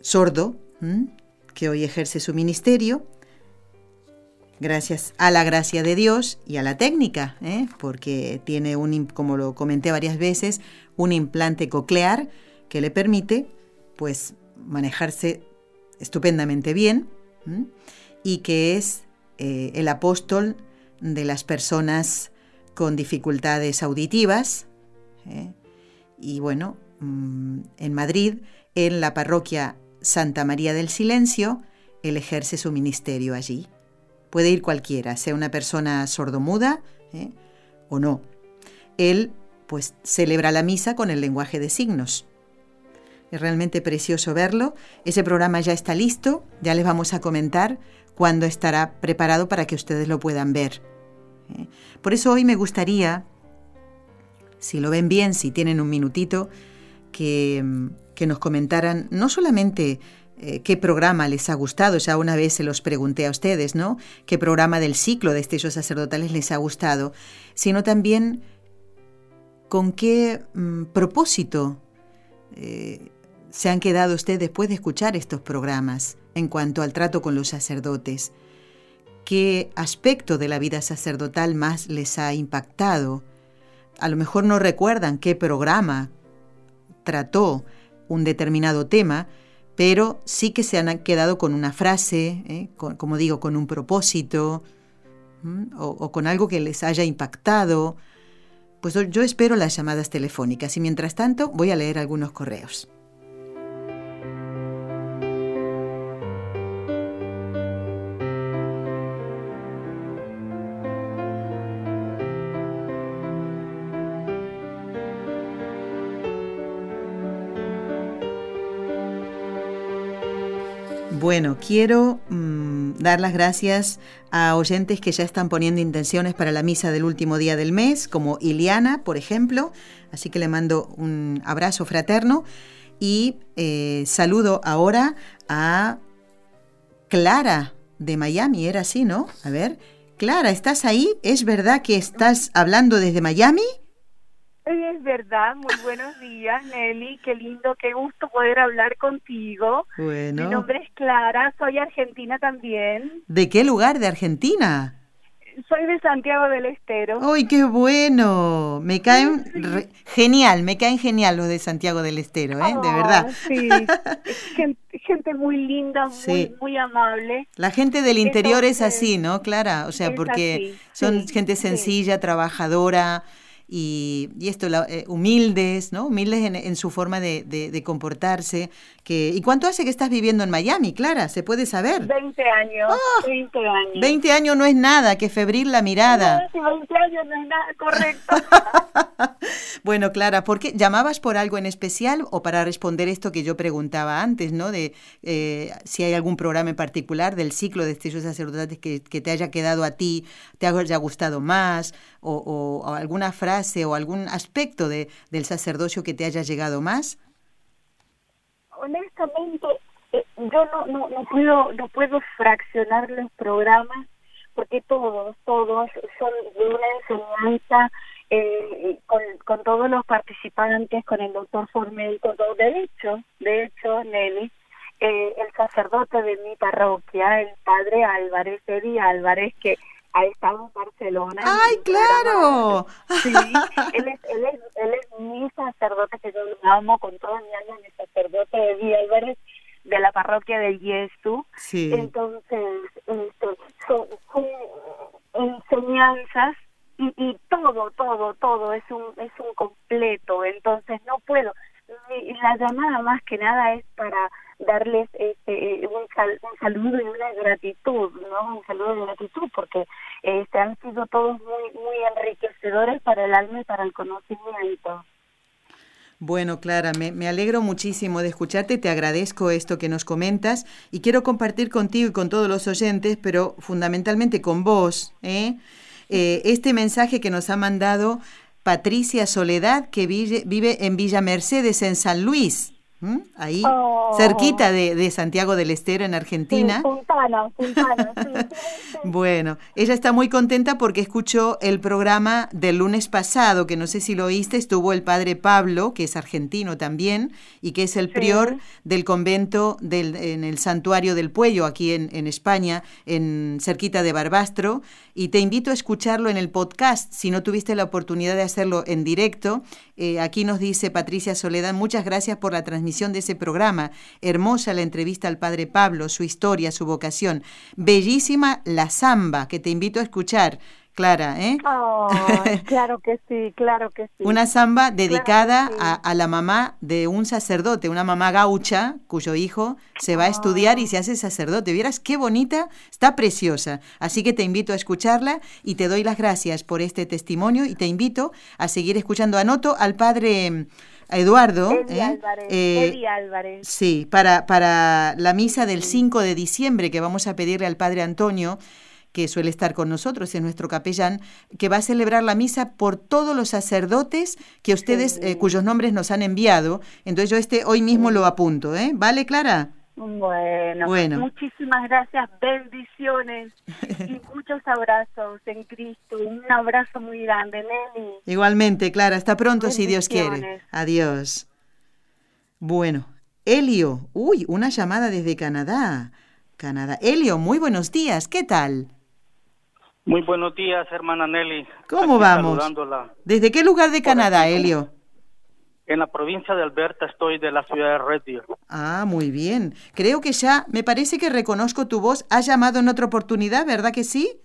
sordo, que hoy ejerce su ministerio, gracias a la gracia de Dios y a la técnica, ¿eh? porque tiene un, como lo comenté varias veces, un implante coclear que le permite, pues, manejarse estupendamente bien y que es eh, el apóstol de las personas con dificultades auditivas. ¿eh? Y bueno, mm, en Madrid, en la parroquia Santa María del Silencio, él ejerce su ministerio allí. Puede ir cualquiera, sea una persona sordomuda ¿eh? o no. Él pues celebra la misa con el lenguaje de signos. Es realmente precioso verlo. Ese programa ya está listo, ya les vamos a comentar cuándo estará preparado para que ustedes lo puedan ver. ¿eh? Por eso hoy me gustaría, si lo ven bien, si tienen un minutito, que, que nos comentaran no solamente eh, qué programa les ha gustado, ya una vez se los pregunté a ustedes, ¿no? ¿Qué programa del ciclo de destellos sacerdotales les ha gustado? Sino también con qué mm, propósito eh, se han quedado ustedes después de escuchar estos programas en cuanto al trato con los sacerdotes? ¿Qué aspecto de la vida sacerdotal más les ha impactado? A lo mejor no recuerdan qué programa trató un determinado tema, pero sí que se han quedado con una frase, ¿eh? como digo, con un propósito o, o, con algo que les haya impactado. Pues yo espero las llamadas telefónicas y mientras tanto voy a leer algunos correos. Bueno, quiero mmm, dar las gracias a oyentes que ya están poniendo intenciones para la misa del último día del mes, como Iliana, por ejemplo. Así que le mando un abrazo fraterno y eh, saludo ahora a Clara de Miami. Era así, ¿no? A ver, Clara, ¿estás ahí? ¿Es verdad que estás hablando desde Miami? Es verdad, muy buenos días Nelly, qué lindo, qué gusto poder hablar contigo. Bueno. Mi nombre es Clara, soy argentina también. ¿De qué lugar de Argentina? Soy de Santiago del Estero. ¡Ay, qué bueno! Me caen re, genial, me caen genial los de Santiago del Estero, ¿eh? Oh, de verdad. Sí, (laughs) gente, gente, muy linda, muy, Sí. muy amable. La gente del interior es así, ¿no, Clara? O sea, porque así, son sí, gente sí. sencilla, trabajadora y, y esto, la- eh, humildes, ¿no? Humildes en, en su forma de, de- de comportarse. Que, ¿Y cuánto hace que estás viviendo en Miami, Clara? ¿Se puede saber? 20 años, 20 años. 20 años no es nada, que febril la mirada. No, si 20 años no es nada correcto. (laughs) Bueno, Clara, ¿por qué llamabas por algo en especial o para responder esto que yo preguntaba antes, ¿no? De eh, si hay algún programa en particular del ciclo de estudios sacerdotales que, que te haya quedado a ti, te haya gustado más, o, o- alguna frase o algún aspecto de, del sacerdocio que te haya llegado más. honestamente eh, yo no, no no puedo no puedo fraccionar los programas porque todos todos son de una enseñanza eh, con, con todos los participantes con el doctor Formel con todo de hecho de hecho Nelly eh, el sacerdote de mi parroquia el padre Álvarez Eddie Álvarez que ha estado en Barcelona ¡Ay, claro! Sí, él es, él es, él es mi sacerdote que yo lo amo con todo mi alma, mi sacerdote de Álvarez de la parroquia del Yesu. Sí. Entonces, este, son, son enseñanzas y, y todo, todo, todo es un, es un completo. Entonces, no puedo. Mi- La llamada más que nada es para darles este un, sal- un saludo y una gratitud, ¿no? Un saludo de gratitud porque este han sido todos muy muy enriquecedores para el alma y para el conocimiento. Bueno, Clara, me, me alegro muchísimo de escucharte, te agradezco esto que nos comentas y quiero compartir contigo y con todos los oyentes, pero fundamentalmente con vos, ¿eh? Eh, este mensaje que nos ha mandado Patricia Soledad, que vive, en Villa Mercedes, en San Luis, ¿m? ahí Oh. cerquita de, de Santiago del Estero, en Argentina. Sí, Puntana, Puntana, sí. (laughs) Bueno, ella está muy contenta porque escuchó el programa del lunes pasado, que no sé si lo oíste, estuvo el padre Pablo, que es argentino también, y que es el Sí. prior del convento del, en el santuario del Puello, aquí en, en España, en cerquita de Barbastro, y te invito a escucharlo en el podcast, si no tuviste la oportunidad de hacerlo en directo. Eh, aquí nos dice Patricia Soledad, muchas gracias por la transmisión transmisión de ese programa. Hermosa la entrevista al padre Pablo, su historia, su vocación. Bellísima la samba, que te invito a escuchar. Clara, ¿eh? (laughs) claro que sí, claro que sí. Una samba dedicada a, la mamá de un sacerdote, una mamá gaucha, cuyo hijo se va a estudiar y se hace sacerdote. Vieras qué bonita, está preciosa. Así que te invito a escucharla y te doy las gracias por este testimonio y te invito a seguir escuchando. Anoto al padre Eduardo. ¿eh? Álvarez, eh, Álvarez. Sí, para, para la misa del 5 de diciembre que vamos a pedirle al padre Antonio que suele estar con nosotros, es nuestro capellán, que va a celebrar la misa por todos los sacerdotes que ustedes, eh, cuyos nombres nos han enviado. Entonces yo este hoy mismo lo apunto, ¿eh? ¿Vale, Clara? Bueno, bueno, muchísimas gracias, bendiciones y (laughs) muchos abrazos en Cristo. Un abrazo muy grande, Nelly. Igualmente, Clara, hasta pronto si Dios quiere. Adiós. Bueno, Elio, uy, una llamada desde Canadá. Canadá. Elio, muy buenos días, ¿qué tal? Muy buenos días, hermana Nelly. ¿Cómo vamos? ¿Desde qué lugar de Canadá, Elio? En la provincia de Alberta estoy de la ciudad de Red Deer. Ah, muy bien. Creo que ya, me parece que reconozco tu voz. ¿Has llamado en otra oportunidad, verdad que sí?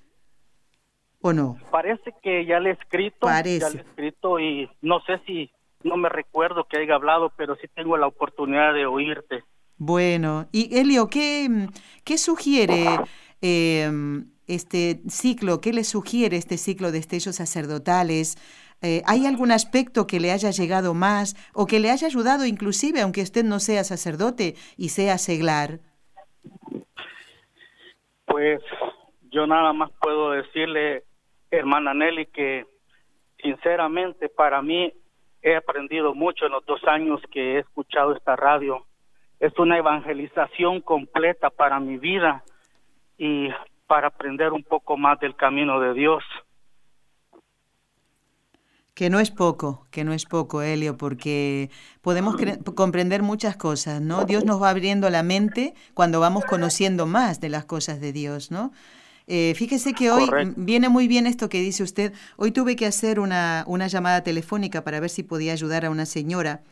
¿O no? Parece que ya le he escrito. Parece. Ya le he escrito y no sé si, no me recuerdo que haya hablado, pero sí tengo la oportunidad de oírte. Bueno, y Elio, ¿qué, qué sugiere eh, este ciclo? ¿Qué le sugiere este ciclo de estellos sacerdotales? Eh, ¿Hay algún aspecto que le haya llegado más o que le haya ayudado inclusive, aunque usted no sea sacerdote y sea seglar? Pues yo nada más puedo decirle, hermana Nelly, que sinceramente para mí he aprendido mucho en los dos años que he escuchado esta radio. Es una evangelización completa para mi vida y para aprender un poco más del camino de Dios. Que no es poco, que no es poco, Helio, porque podemos comprender muchas cosas, ¿no? Dios nos va abriendo la mente cuando vamos conociendo más de las cosas de Dios, ¿no? Eh, fíjese que hoy viene muy bien esto que dice usted. Hoy tuve que hacer una, una llamada telefónica para ver si podía ayudar a una señora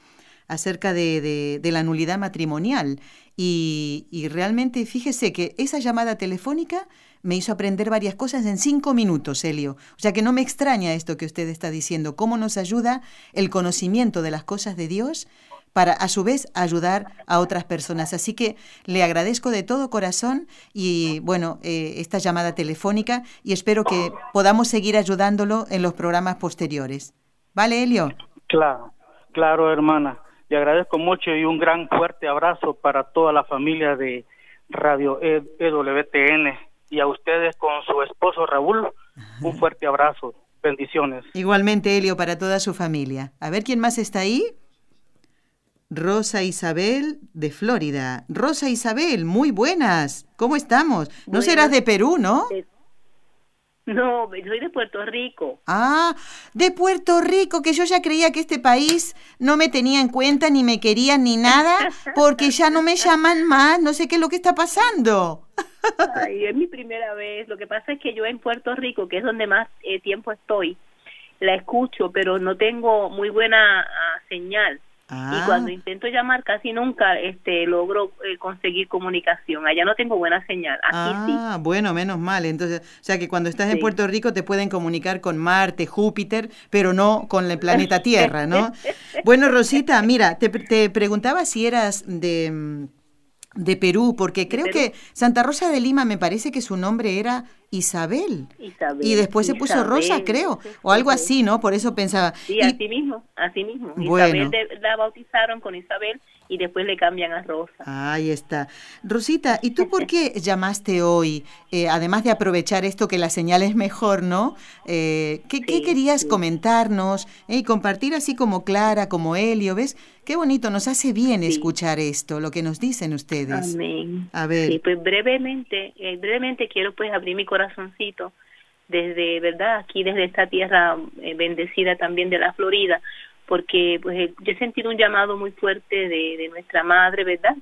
acerca de, de, la nulidad matrimonial. Y, y, realmente fíjese que esa llamada telefónica me hizo aprender varias cosas en cinco minutos, Helio. O sea que no me extraña esto que usted está diciendo, cómo nos ayuda el conocimiento de las cosas de Dios para a su vez ayudar a otras personas. Así que le agradezco de todo corazón y bueno, eh, esta llamada telefónica y espero que podamos seguir ayudándolo en los programas posteriores. ¿Vale, Helio? Claro, claro, hermana. Le agradezco mucho y un gran fuerte abrazo para toda la familia de Radio EWTN y a ustedes con su esposo Raúl, un fuerte abrazo. Bendiciones. Igualmente, Helio, para toda su familia. A ver quién más está ahí. Rosa Isabel de Florida. Rosa Isabel, muy buenas. ¿Cómo estamos? No serás de Perú, ¿no? No, soy de Puerto Rico. Ah, de Puerto Rico, que yo ya creía que este país no me tenía en cuenta, ni me querían, ni nada, porque ya no me llaman más, no sé qué es lo que está pasando. Ay, es mi primera vez. Lo que pasa es que yo en Puerto Rico, que es donde más eh, tiempo estoy, la escucho, pero no tengo muy buena ah, señal. Y ah. cuando intento llamar casi nunca este logro eh, conseguir comunicación. Allá no tengo buena señal. Aquí ah, bueno, menos mal. Entonces, o sea que cuando estás en Puerto Rico te pueden comunicar con Marte, Júpiter, pero no con el planeta (laughs) Tierra, ¿no? (laughs) bueno, Rosita, mira, te, te preguntaba si eras de mm, de Perú, porque creo que Santa Rosa de Lima me parece que su nombre era Isabel. y después se puso Rosa, creo, o algo así, ¿no? Por eso pensaba. Sí, así mismo, así mismo. Isabel la bautizaron con Isabel y después le cambian a Rosa. Ahí está. Rosita, ¿y tú por qué (laughs) llamaste hoy? Eh, además de aprovechar esto que la señal es mejor, ¿no? Eh, ¿qué, querías comentarnos eh, y compartir así como Clara, como Helio? ¿Ves? Qué bonito, nos hace bien escuchar esto, lo que nos dicen ustedes. Amén. A ver. Sí, pues brevemente, brevemente quiero pues abrir mi corazoncito desde, ¿verdad? Aquí desde esta tierra bendecida también de la Florida porque pues eh, yo he sentido un llamado muy fuerte de, de nuestra madre, ¿verdad?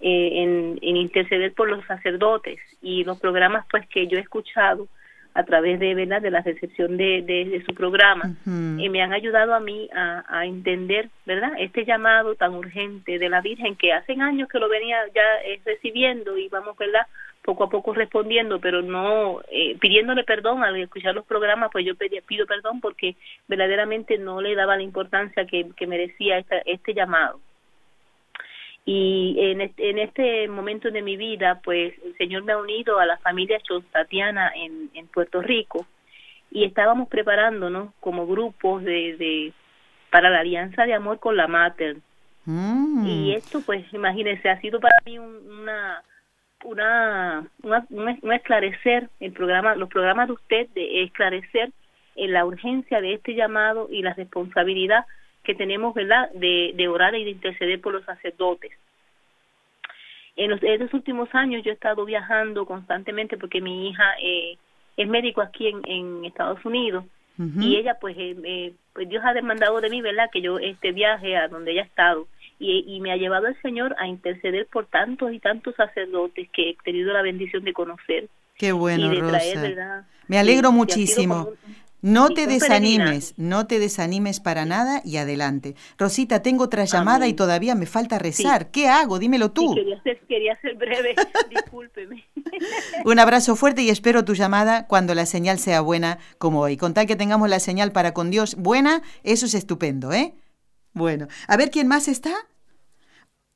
Eh, en, en, interceder por los sacerdotes y los programas pues que yo he escuchado a través de verdad de la recepción de, de, su programa y me han ayudado a mí a, a, entender verdad este llamado tan urgente de la Virgen que hace años que lo venía ya eh, recibiendo y vamos verdad poco a poco respondiendo pero no eh, pidiéndole perdón al escuchar los programas pues yo pido perdón porque verdaderamente no le daba la importancia que, que merecía este llamado y en este, en este momento de mi vida, pues el Señor me ha unido a la familia Chostatiana en, en Puerto Rico y estábamos preparándonos como grupos de, de para la alianza de amor con la Mater. Mm. Y esto, pues, imagínense, ha sido para mí una, una, una, un esclarecer el programa, los programas de usted de esclarecer en la urgencia de este llamado y la responsabilidad que tenemos, ¿verdad?, de, de orar y de interceder por los sacerdotes. En los, estos últimos años yo he estado viajando constantemente porque mi hija eh, es médico aquí en, en Estados Unidos y ella pues, eh, eh, pues Dios ha demandado de mí, ¿verdad?, que yo este viaje a donde ella ha estado y, y me ha llevado el Señor a interceder por tantos y tantos sacerdotes que he tenido la bendición de conocer. Qué bueno, Rosa. Me alegro muchísimo. No te desanimes, no te desanimes para nada y adelante. Rosita, tengo otra llamada y todavía me falta rezar. ¿Qué hago? Dímelo tú. quería, ser, quería ser breve, (laughs) discúlpeme. Un abrazo fuerte y espero tu llamada cuando la señal sea buena como hoy. Con tal que tengamos la señal para con Dios buena, eso es estupendo, ¿eh? Bueno, a ver quién más está.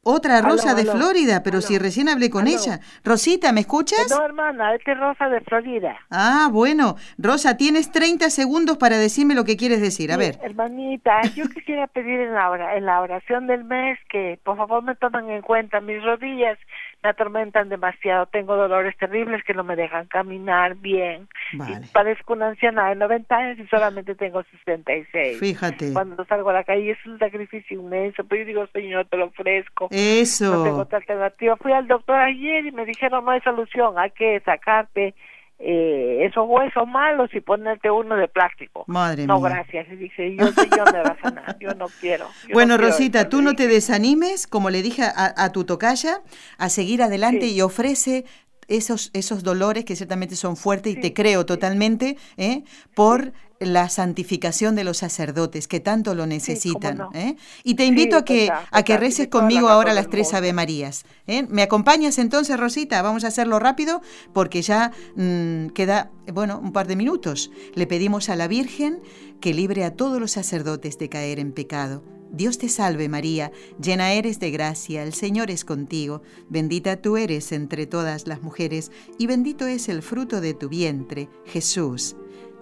Otra Rosa de Florida, pero si recién hablé con ella. Rosita, ¿me escuchas? No, hermana, este es Rosa de Florida. Ah, bueno. Rosa, tienes 30 segundos para decirme lo que quieres decir. A ver. Hermanita, yo (laughs) quisiera pedir en la, en la oración del mes que por favor me tomen en cuenta mis rodillas me atormentan demasiado, tengo dolores terribles que no me dejan caminar bien. Vale. parezco una anciana de 90 años y solamente tengo 66. Fíjate. Cuando salgo a la calle es un sacrificio inmenso, pero yo digo, Señor, te lo ofrezco. Eso. No tengo otra alternativa. Fui al doctor ayer y me dijeron, no hay solución, hay que sacarte eh, esos huesos malos y ponerte uno de plástico. Madre no, mía. gracias. Y dice, yo, yo me va a sanar, yo no quiero. bueno, Rosita, tú no te desanimes, como le dije a, tu tocaya, a seguir adelante y ofrece esos, esos dolores que ciertamente son fuertes y te creo totalmente, ¿eh? por la santificación de los sacerdotes que tanto lo necesitan. ¿eh? Y te invito a que, a que reces conmigo ahora las tres Ave Marías. ¿eh? ¿Me acompañas entonces, Rosita? Vamos a hacerlo rápido porque ya mm, queda, bueno, un par de minutos. Le pedimos a la Virgen que libre a todos los sacerdotes de caer en pecado. Dios te salve María, llena eres de gracia, el Señor es contigo, bendita tú eres entre todas las mujeres, y bendito es el fruto de tu vientre, Jesús.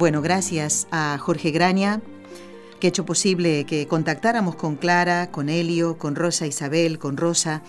Bueno, gracias a Jorge Graña, que ha hecho posible que contactáramos con Clara, con Helio, con Rosa Isabel, con Rosa,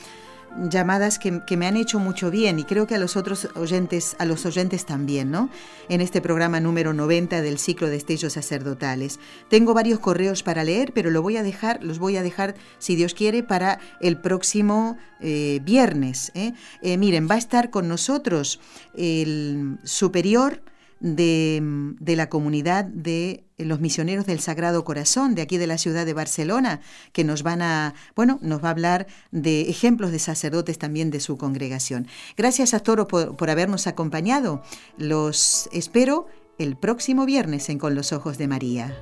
llamadas que, me han hecho mucho bien y creo que a los otros oyentes, a los oyentes también, ¿no? En este programa número 90 del ciclo de estellos sacerdotales. Tengo varios correos para leer, pero lo voy a dejar, los voy a dejar, si Dios quiere, para el próximo eh, viernes. ¿eh? Eh, miren, va a estar con nosotros el superior de, la comunidad de los misioneros del Sagrado Corazón de aquí de la ciudad de Barcelona, que nos van a, bueno, nos va a hablar de ejemplos de sacerdotes también de su congregación. Gracias a Toro por, por habernos acompañado. Los espero el próximo viernes en Con los Ojos de María.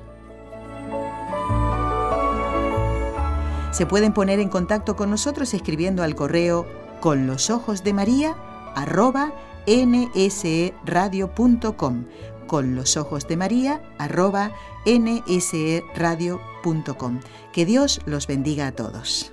Se pueden poner en contacto con nosotros escribiendo al correo con los ojos de María arroba nsradio.com con los ojos de María arroba nsradio.com. Que Dios los bendiga a todos.